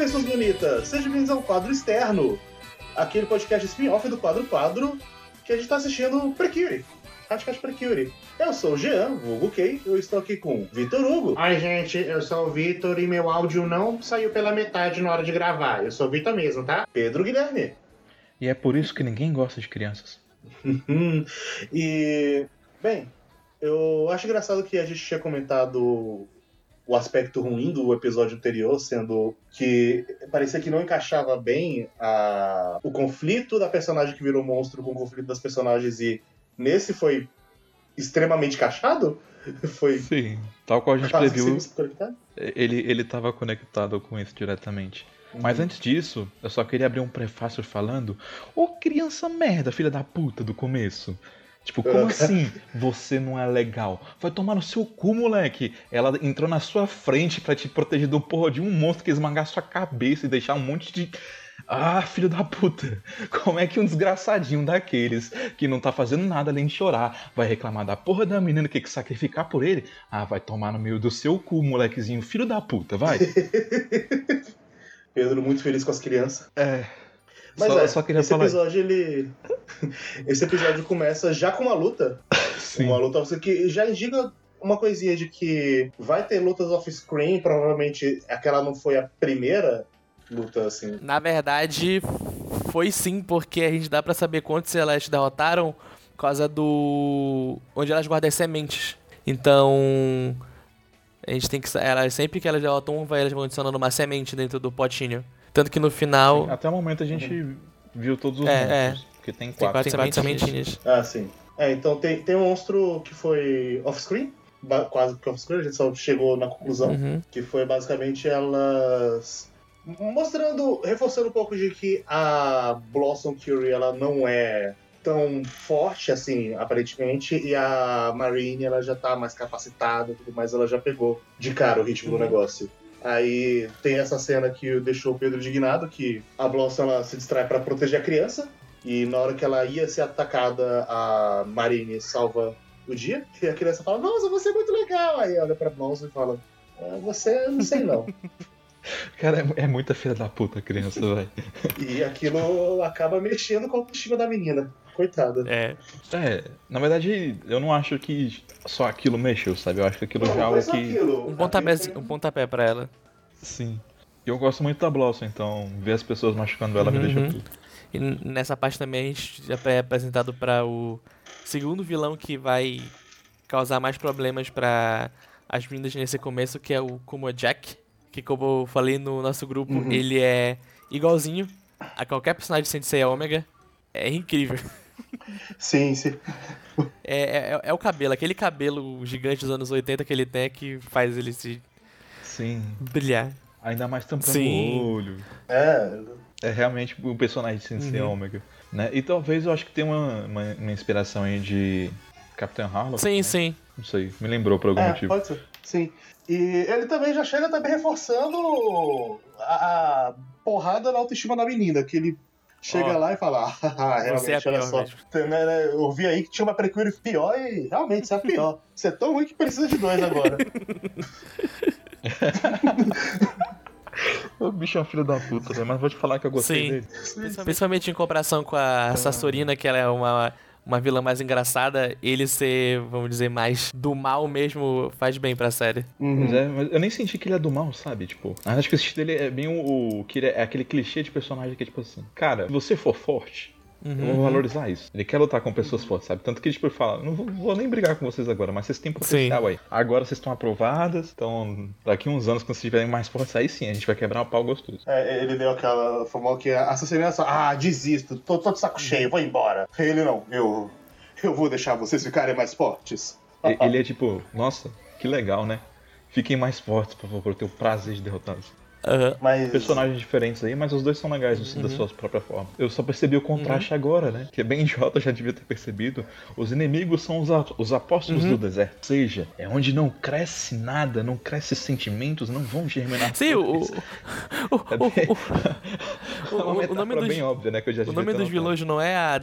pessoas bonitas! Sejam bem-vindos ao quadro externo, aquele podcast spin-off do quadro quadro que a gente tá assistindo Precure. Podcast Precure. Eu sou o Jean, vulgo Kay, eu estou aqui com Vitor Hugo. Oi, gente, eu sou o Vitor e meu áudio não saiu pela metade na hora de gravar. Eu sou o Vitor mesmo, tá? Pedro Guilherme. E é por isso que ninguém gosta de crianças. e, bem, eu acho engraçado que a gente tinha comentado o aspecto ruim do episódio anterior, sendo que parecia que não encaixava bem a, o conflito da personagem que virou monstro com o conflito das personagens e nesse foi extremamente encaixado. Foi. Sim, tal qual a gente previu. Ele, ele tava conectado com isso diretamente. Uhum. Mas antes disso, eu só queria abrir um prefácio falando: Ô criança merda, filha da puta do começo. Tipo, como assim você não é legal? Vai tomar no seu cu, moleque. Ela entrou na sua frente para te proteger do porra de um monstro que esmagar sua cabeça e deixar um monte de. Ah, filho da puta! Como é que um desgraçadinho daqueles que não tá fazendo nada além de chorar vai reclamar da porra da menina que tem que sacrificar por ele? Ah, vai tomar no meio do seu cu, molequezinho, filho da puta, vai! Pedro muito feliz com as crianças. É. Mas só, é, só queria esse falar... episódio ele. esse episódio começa já com uma luta. Sim. Uma luta que já indica uma coisinha de que vai ter lutas off-screen, provavelmente aquela não foi a primeira luta, assim. Na verdade, foi sim, porque a gente dá para saber quantos elas derrotaram por causa do. onde elas guardam as sementes. Então. A gente tem que. Elas, sempre que elas derrotam, vai, elas vão adicionando uma semente dentro do potinho. Tanto que no final. Sim, até o momento a gente viu todos os é, monstros. É. Porque tem quatro, tem quatro, tem quatro sementinhas. Ah, sim. É, então tem, tem um monstro que foi off-screen, quase que off-screen, a gente só chegou na conclusão, uhum. que foi basicamente elas mostrando, reforçando um pouco de que a Blossom Curie ela não é tão forte assim, aparentemente, e a Marine ela já tá mais capacitada, tudo mais, ela já pegou de cara o ritmo uhum. do negócio. Aí tem essa cena que deixou o Pedro indignado, que a Blossom ela se distrai para proteger a criança, e na hora que ela ia ser atacada, a Marine salva o dia, e a criança fala, nossa, você é muito legal! Aí olha pra Blossom e fala, ah, você não sei não. Cara, é, é muita filha da puta a criança, velho. e aquilo acaba mexendo com a autoestima da menina. Coitada. É. É, na verdade, eu não acho que só aquilo mexeu, sabe? Eu acho que aquilo não, já é algo que. Aquilo. Um pontapé, um pontapé pra ela. Sim. Eu gosto muito da Blossom, então ver as pessoas machucando ela uhum. me deixa puto. E nessa parte também a gente já é apresentado para o segundo vilão que vai causar mais problemas para as meninas nesse começo, que é o Kuma Jack, que como eu falei no nosso grupo, uhum. ele é igualzinho a qualquer personagem de Sensei Omega. É incrível. Sim, sim. É, é, é, o cabelo, aquele cabelo gigante dos anos 80 que ele tem que faz ele se sim. brilhar. Ainda mais tampando o olho. É. É realmente o personagem de Sensei uhum. Omega. Né? E talvez eu acho que tem uma, uma, uma inspiração aí de Capitão Harlock. Sim, né? sim. Não sei, me lembrou por algum é, motivo. Pode ser. Sim. E ele também já chega também reforçando a, a porrada na autoestima da menina, que ele chega oh. lá e fala, ah, realmente, é olha só. Né, né, eu vi aí que tinha uma Precure pior e realmente você é pior. Você é tão ruim que precisa de dois agora. O bicho é um filho da puta, né? mas vou te falar que eu gostei Sim. dele. Principalmente em comparação com a Sassorina, que ela é uma, uma vilã mais engraçada, ele ser, vamos dizer, mais do mal mesmo faz bem pra série. Uhum. É, mas eu nem senti que ele é do mal, sabe? Tipo, acho que o estilo dele é bem o, o que é, é aquele clichê de personagem que é tipo assim, cara, se você for forte, Uhum. Eu vou valorizar isso. Ele quer lutar com pessoas fortes, sabe? Tanto que, tipo, ele fala, não vou, vou nem brigar com vocês agora, mas vocês têm potencial sim. aí. Agora vocês estão aprovadas, então daqui uns anos, quando vocês estiverem mais fortes, aí sim, a gente vai quebrar um pau gostoso. É, ele deu aquela famosa que assassinação, ah, desisto, tô, tô de saco cheio, vou embora. Ele não, eu, eu vou deixar vocês ficarem mais fortes. Ele é tipo, nossa, que legal, né? Fiquem mais fortes, por favor, eu tenho o prazer de derrotá-los. Uhum. Mas... Personagens diferentes aí, mas os dois são legais assim, uhum. da sua própria forma. Eu só percebi o contraste uhum. agora, né? Que é bem idiota, já devia ter percebido. Os inimigos são os, os apóstolos uhum. do deserto. Ou seja, é onde não cresce nada, não cresce sentimentos, não vão germinar. Sim, o. O, é bem... o, o, o nome dos, bem óbvia, né? Que eu já o nome dos vilões não é a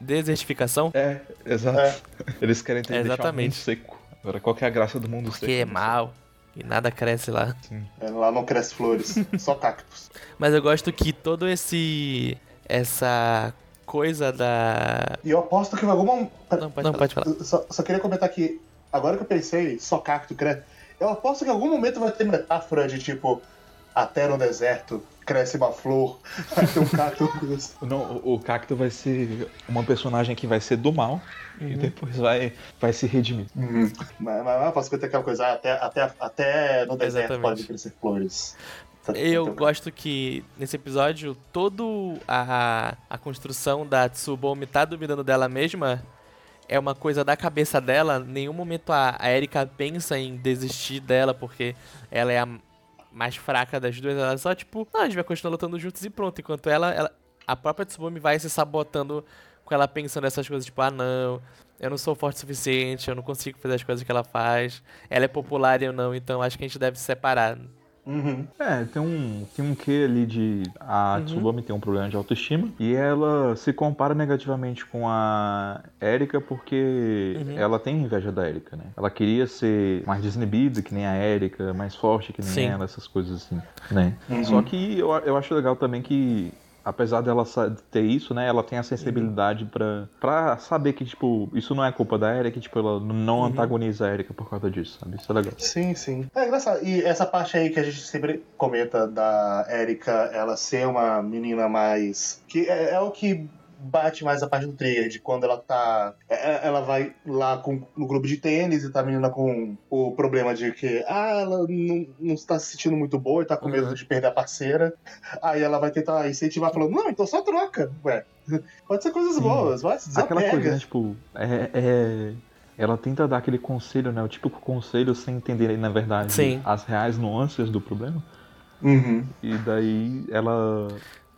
desertificação? É, exato. É. Eles querem ter é exatamente. um mundo seco. Agora, qual que é a graça do mundo Porque seco? Porque é mal. E nada cresce lá. É, lá não cresce flores, só cactos. Mas eu gosto que todo esse. essa coisa da. E eu aposto que em algum momento. Não, pode não, falar. Pode falar. Só, só, queria comentar que, agora que eu pensei, só cacto cresce. Eu aposto que em algum momento vai ter metáfora de tipo, até no deserto cresce uma flor, vai ter um cacto. Não, o, o cacto vai ser uma personagem que vai ser do mal uhum. e depois vai, vai se redimir. Uhum. Mas, mas eu posso ter aquela coisa, até, até, até no deserto Exatamente. pode crescer flores. Tá eu gosto que nesse episódio todo a, a construção da Tsubomi tá duvidando dela mesma é uma coisa da cabeça dela. Em nenhum momento a, a Erika pensa em desistir dela porque ela é a mais fraca das duas, ela só, tipo, a gente vai continuar lutando juntos e pronto. Enquanto ela, ela a própria Tsubumi vai se sabotando com ela pensando nessas coisas, tipo, ah, não, eu não sou forte o suficiente, eu não consigo fazer as coisas que ela faz, ela é popular e eu não, então acho que a gente deve se separar. Uhum. É, tem um, tem um quê ali de. A uhum. Tem um problema de autoestima e ela se compara negativamente com a Erika porque uhum. ela tem inveja da Erika, né? Ela queria ser mais desnibida que nem a Erika, mais forte que nem Sim. ela, essas coisas assim, né? Uhum. Só que eu, eu acho legal também que apesar dela ter isso, né, ela tem a sensibilidade uhum. pra, saber que, tipo, isso não é culpa da Erika, tipo, ela não uhum. antagoniza a Erika por causa disso, sabe? Isso é legal. Sim, sim. É engraçado. E essa parte aí que a gente sempre comenta da Erika, ela ser uma menina mais... que é, é o que bate mais a parte do trigger, de quando ela tá. É, é, ela vai lá com, no grupo de tênis e tá a menina com o problema de que ah, ela não, não está se sentindo muito boa e tá com medo uhum. de perder a parceira. Aí ela vai tentar incentivar falando, não, então só troca. Ué, pode ser coisas Sim. boas, vai, se Aquela coisa, né, tipo, é, é, ela tenta dar aquele conselho, né? O típico conselho sem entender, na verdade, Sim. as reais nuances do problema. Uhum. E daí ela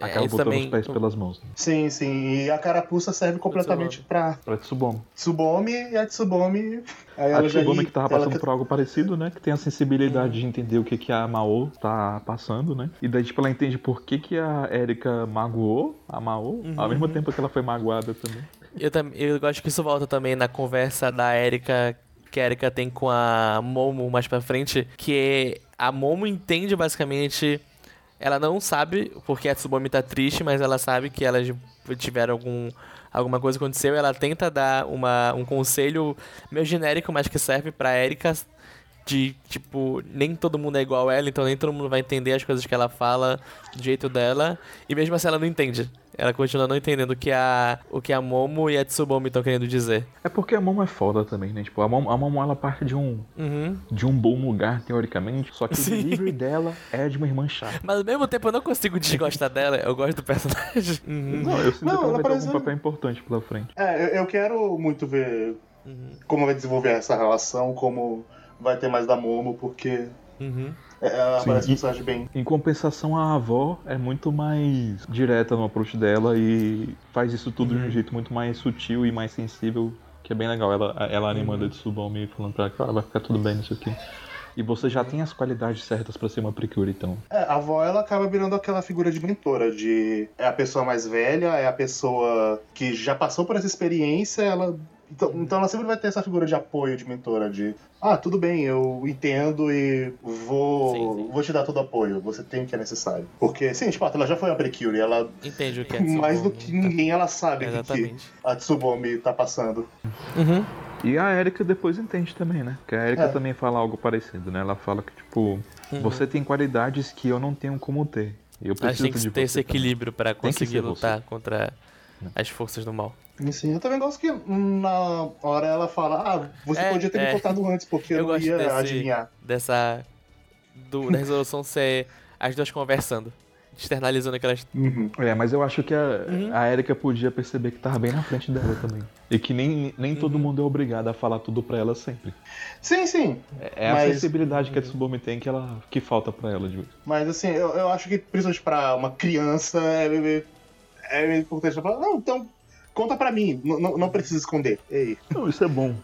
Acaba é, botando também... os pés pelas mãos. Né? Sim, sim. E a carapuça serve completamente pra. Pra Tsubomi. Tsubomi e a Tsubomi. Aí a Tsubomi que tava passando ela... por algo parecido, né? Que tem a sensibilidade hum. de entender o que, que a Mao tá passando, né? E daí, tipo, ela entende por que, que a Erika magoou a Mao, uhum. ao mesmo tempo que ela foi magoada também. Eu, tam... eu acho que isso volta também na conversa da Erika que a Erika tem com a Momo mais pra frente, que a Momo entende basicamente ela não sabe porque a Tsubame tá triste, mas ela sabe que elas tiveram algum alguma coisa aconteceu, ela tenta dar uma, um conselho meio genérico, mas que serve para Erika de tipo, nem todo mundo é igual a ela, então nem todo mundo vai entender as coisas que ela fala do jeito dela, e mesmo assim ela não entende. Ela continua não entendendo o que a, o que a Momo e a Tsubomi estão querendo dizer. É porque a Momo é foda também, né? Tipo, a Momo, a Momo ela parte de um, uhum. de um bom lugar, teoricamente, só que Sim. o delivery dela é de uma irmã chata. Mas ao mesmo tempo eu não consigo desgostar dela, eu gosto do personagem. Uhum. Não, eu sinto não, que ela vai parece... ter algum papel importante pela frente. É, eu, eu quero muito ver uhum. como vai desenvolver essa relação, como vai ter mais da Momo, porque uhum. É, ela Sim, parece um personagem bem. Em compensação, a avó é muito mais direta no approach dela e faz isso tudo uhum. de um uhum. jeito muito mais sutil e mais sensível, que é bem legal. Ela, ela animando uhum. de Tsubame falando pra ela que ah, vai ficar tudo bem nisso aqui. E você já tem as qualidades certas para ser uma precure, então. É, a avó ela acaba virando aquela figura de mentora, de é a pessoa mais velha, é a pessoa que já passou por essa experiência, ela então, então ela sempre vai ter essa figura de apoio, de mentora, de ah, tudo bem, eu entendo e vou, sim, sim. vou te dar todo o apoio, você tem o que é necessário. Porque, sim, tipo, ela já foi a Precure, ela. Entende o que é Tsubomi, Mais do que ninguém, ela sabe o que a Tsubomi tá passando. Uhum. E a Erika depois entende também, né? Que a Erika é. também fala algo parecido, né? Ela fala que, tipo, uhum. você tem qualidades que eu não tenho como ter. Eu preciso Acho que tem que ter esse equilíbrio para conseguir lutar você. contra as forças do mal. Sim, eu também gosto que na hora ela fala, ah, você é, podia ter é. me contado antes, porque eu, eu não ia desse, adivinhar. Dessa. Do, da resolução ser as duas conversando. Externalizando aquelas. Uhum. É, mas eu acho que a, uhum. a Erika podia perceber que tava bem na frente dela também. E que nem, nem uhum. todo mundo é obrigado a falar tudo pra ela sempre. Sim, sim. É, é mas... a sensibilidade que a Tsubame tem que, ela, que falta pra ela, de Mas assim, eu, eu acho que, principalmente pra uma criança, é, é importante falar, não, então conta pra mim, não, não precisa esconder. Ei. Não, isso é bom.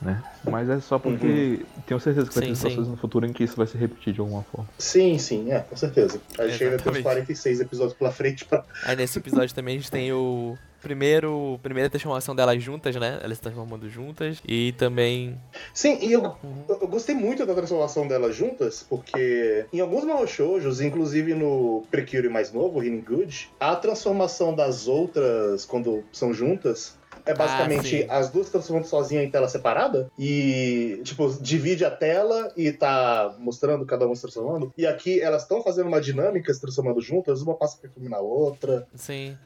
Né? Mas é só porque uhum. tenho certeza que vai sim, ter situações no futuro em que isso vai se repetir de alguma forma. Sim, sim, é, com certeza. A gente ainda tem uns 46 episódios pela frente pra. Aí nesse episódio também a gente tem o. primeiro, primeira transformação delas juntas, né? Elas se transformando juntas. E também. Sim, e eu, uhum. eu, gostei muito da transformação delas juntas, porque em alguns Shoujos, inclusive no Precure mais novo, Healing Good, a transformação das outras, quando são juntas, é basicamente ah, as duas transformando sozinhas em tela separada e, tipo, divide a tela e tá mostrando cada uma se transformando. E aqui elas estão fazendo uma dinâmica se transformando juntas, uma passa perfume na outra. Sim.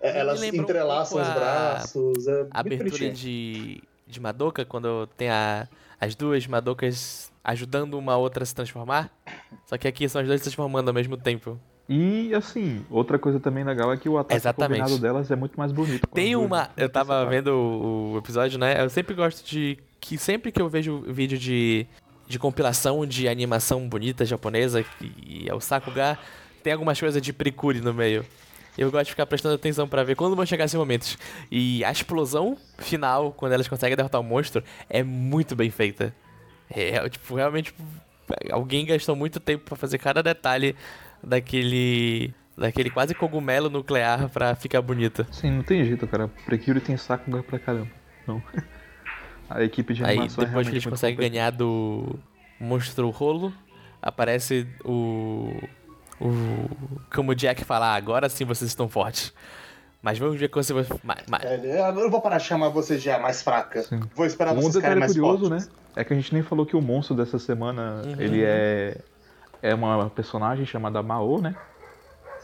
É, elas entrelaçam um os braços. É a abertura de, de Madoka, quando tem a, as duas Madokas ajudando uma outra a se transformar. Só que aqui são as duas se transformando ao mesmo tempo. E assim, outra coisa também legal é que o ataque Exatamente. combinado delas é muito mais bonito. Tem uma. Eu tava vendo o, episódio, né? Eu sempre gosto de. Que sempre que eu vejo vídeo de, de compilação de animação bonita japonesa, e é o Sakuga, tem algumas coisas de precure no meio. Eu gosto de ficar prestando atenção para ver quando vão chegar esses momentos. E a explosão final, quando elas conseguem derrotar o monstro, é muito bem feita. É, tipo, realmente, alguém gastou muito tempo para fazer cada detalhe daquele daquele quase cogumelo nuclear pra ficar bonita. Sim, não tem jeito, cara. Precure tem saco pra caramba. Não. A equipe de Aí depois é que eles conseguem ganhar do monstro rolo, aparece o o como o Jack falar, ah, agora sim vocês estão fortes. Mas vamos ver como você vai. Mas... É, eu não vou parar de chamar vocês já mais fraca. Sim. Vou esperar um vocês ficarem mais curioso, fortes. né? É que a gente nem falou que o monstro dessa semana, uhum. ele é é uma personagem chamada Mao, né?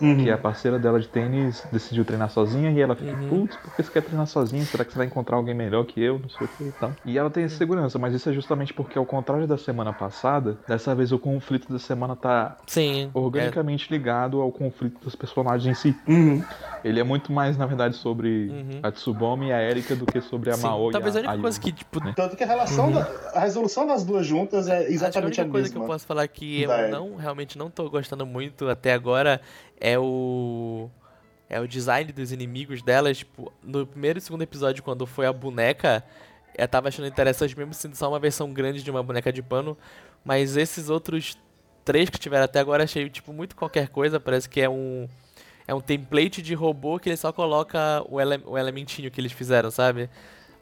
Uhum. Que é a parceira dela de tênis decidiu treinar sozinha e ela fica, uhum. putz, por que você quer treinar sozinha? Será que você vai encontrar alguém melhor que eu? Não sei o que e tal. E ela tem essa segurança, mas isso é justamente porque, ao contrário da semana passada, dessa vez o conflito da semana tá Sim, organicamente é. ligado ao conflito dos personagens em si. Uhum. Ele é muito mais, na verdade, sobre uhum. a Tsubomi e a Erika do que sobre a Sim, Mao talvez e a, a única coisa que, tipo... Né? Tanto que a relação, uhum. da, a resolução das duas juntas é exatamente a, a única coisa que eu posso falar que eu não, realmente não tô gostando muito até agora é o é o design dos inimigos delas, tipo, no primeiro e segundo episódio quando foi a boneca, eu tava achando interessante mesmo sendo só uma versão grande de uma boneca de pano, mas esses outros três que tiveram até agora achei tipo muito qualquer coisa, parece que é um é um template de robô que ele só coloca o, ele o elementinho que eles fizeram, sabe?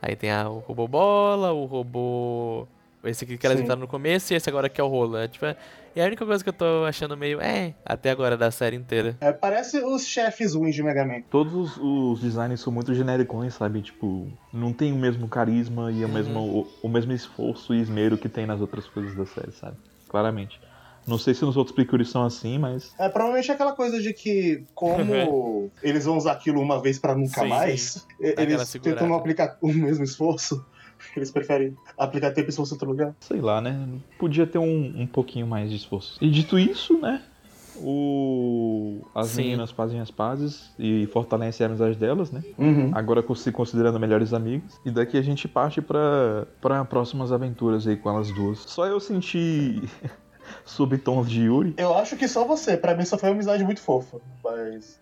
Aí tem a, o robô bola, o robô esse aqui que elas entraram no começo e esse agora que é o rolo. É, tipo, é a única coisa que eu tô achando meio, é, até agora da série inteira. É, parece os chefes ruins de Mega Man. Todos os, os designs são muito genericões, sabe? Tipo, não tem o mesmo carisma e o, uhum. mesmo, o, o, mesmo esforço e esmero que tem nas outras coisas da série, sabe? Claramente. Não sei se nos outros Precures são assim, mas. É, provavelmente é aquela coisa de que, como eles vão usar aquilo uma vez para nunca sim, mais, sim. eles tentam não aplicar o mesmo esforço. Eles preferem aplicar tempo e esforço em outro lugar? Sei lá, né? Podia ter um, um pouquinho mais de esforço. E dito isso, né? O... As Sim. meninas fazem as pazes e fortalecem a amizade delas, né? Uhum. Agora se considerando melhores amigos. E daqui a gente parte para para próximas aventuras aí com elas duas. Só eu senti subtons de Yuri. Eu acho que só você. Para mim só foi uma amizade muito fofa. Mas.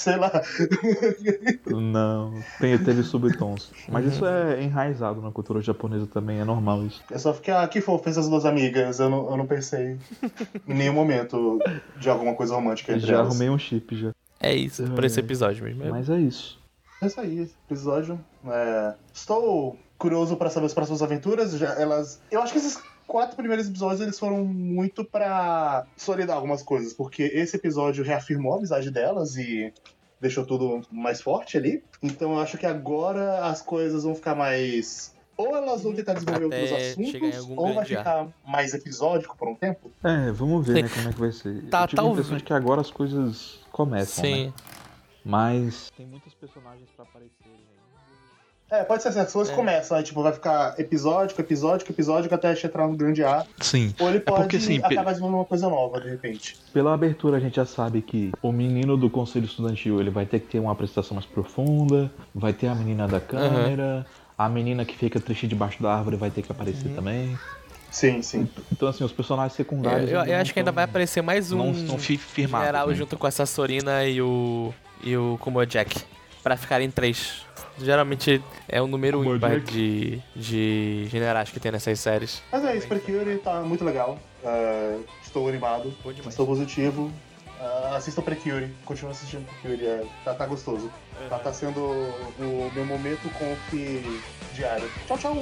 Sei lá. Não, tem, teve subtons. Mas isso é enraizado na cultura japonesa também, é normal isso. Eu só fiquei, ah, que fofo essas duas amigas. Eu não, eu não pensei em nenhum momento de alguma coisa romântica entre já elas. Já arrumei um chip já. É isso, é, por esse episódio mesmo. Mas é isso. É isso aí, esse episódio. É... Estou curioso para saber as próximas aventuras. Já, elas. Eu acho que esses quatro primeiros episódios eles foram muito para solidar algumas coisas, porque esse episódio reafirmou a amizade delas e deixou tudo mais forte ali. Então eu acho que agora as coisas vão ficar mais ou elas vão tentar desenvolver Até outros assuntos, ou vai ficar mais episódico por um tempo. É, vamos ver né, como é que vai ser. Tá, Eu tive tá a impressão de que agora as coisas começam, Sim. né? Mas tem muitos personagens para aparecer é, pode ser assim, as coisas é. começam, aí, tipo, vai ficar episódico, episódico, episódico até entrar no grande A. Sim. Ou ele é pode é porque, assim, acabar desenvolvendo uma coisa nova, de repente. Pela abertura a gente já sabe que o menino do conselho estudantil, ele vai ter que ter uma apresentação mais profunda, vai ter a menina da câmera, uhum. a menina que fica triste debaixo da árvore vai ter que aparecer uhum. também. Sim, sim. Então, assim, os personagens secundários. Eu, eu, eu acho que ainda vai aparecer mais um não, não firmado, general né? junto com essa Sorina e o. e o Kumo Jack. Pra ficarem três geralmente é o número ímpar de, de generais que tem nessas séries. Mas é isso, Precure tá muito legal. Uh, estou animado, estou positivo. Uh, assista o Precure, continua assistindo o Precure, é, tá, tá gostoso. Tá, tá sendo o, o meu momento conf diário. Tchau, tchau!